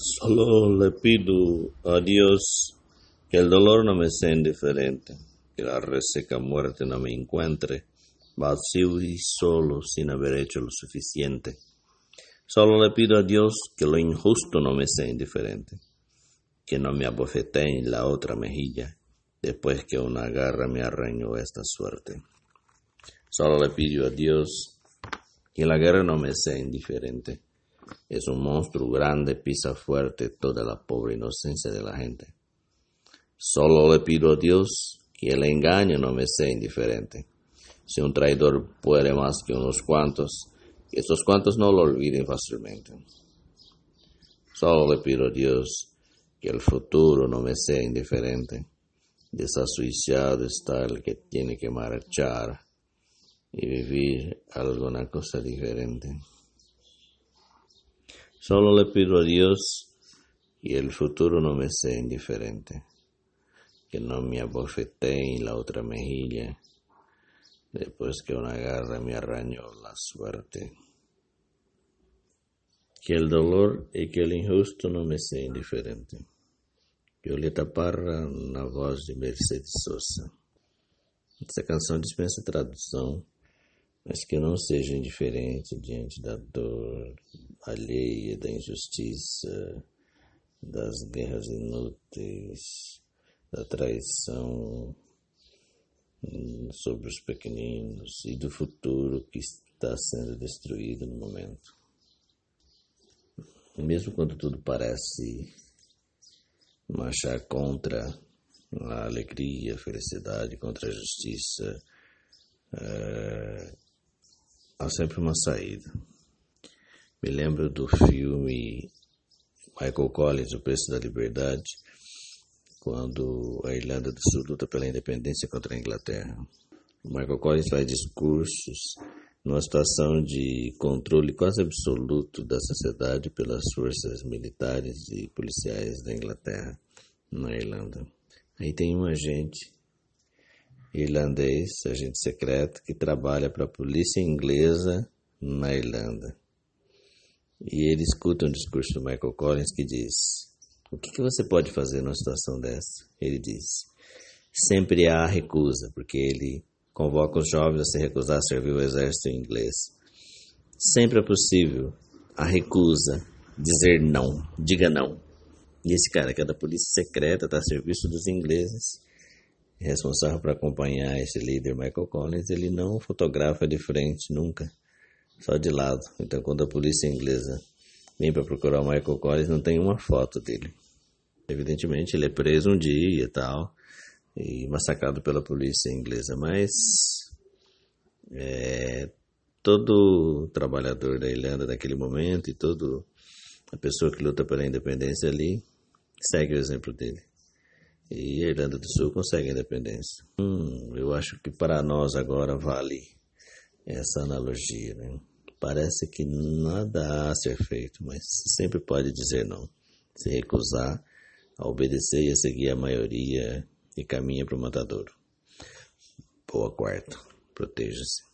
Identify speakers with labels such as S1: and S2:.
S1: Solo le pido a Dios que el dolor no me sea indiferente, que la reseca muerte no me encuentre vacío y solo sin haber hecho lo suficiente. Solo le pido a Dios que lo injusto no me sea indiferente, que no me abofetee en la otra mejilla después que una garra me arreñó esta suerte. Solo le pido a Dios que la guerra no me sea indiferente es un monstruo grande, pisa fuerte toda la pobre inocencia de la gente. Solo le pido a Dios que el engaño no me sea indiferente. Si un traidor puede más que unos cuantos, que estos cuantos no lo olviden fácilmente. Solo le pido a Dios que el futuro no me sea indiferente. Desasuiciado está el que tiene que marchar y vivir alguna cosa diferente. Solo le pido a Dios y el futuro no me sea indiferente, que no me abofetee en la otra mejilla después que una garra me arrañó la suerte. Que el dolor y que el injusto no me sea indiferente. Violeta Parra, na voz de Mercedes Sosa. Essa canção dispensa tradução mas que eu não seja indiferente diante da dor alheia, da injustiça, das guerras inúteis, da traição hum, sobre os pequeninos e do futuro que está sendo destruído no momento. Mesmo quando tudo parece marchar contra a alegria, a felicidade, contra a justiça, é, há sempre uma saída. Me lembro do filme Michael Collins, O Preço da Liberdade, quando a Irlanda do Sul luta pela independência contra a Inglaterra. O Michael Collins faz discursos numa situação de controle quase absoluto da sociedade pelas forças militares e policiais da Inglaterra na Irlanda. Aí tem um agente irlandês, agente secreto, que trabalha para a polícia inglesa na Irlanda. E ele escuta um discurso do Michael Collins que diz: O que, que você pode fazer numa situação dessa? Ele diz: Sempre há recusa, porque ele convoca os jovens a se recusar a servir o exército inglês. Sempre é possível a recusa, dizer não, diga não. E esse cara que é da polícia secreta, está a serviço dos ingleses, responsável para acompanhar esse líder Michael Collins, ele não fotografa de frente nunca, só de lado. Então, quando a polícia inglesa vem para procurar o Michael Collins, não tem uma foto dele. Evidentemente, ele é preso um dia e tal, e massacrado pela polícia inglesa, mas é, todo trabalhador da Irlanda naquele momento e toda a pessoa que luta pela independência ali segue o exemplo dele e Irlanda do Sul consegue a independência. Hum, eu acho que para nós agora vale essa analogia. Né? Parece que nada há a ser feito, mas sempre pode dizer não. Se recusar a obedecer e a seguir a maioria e caminha para o matadouro. Boa quarta. Proteja-se.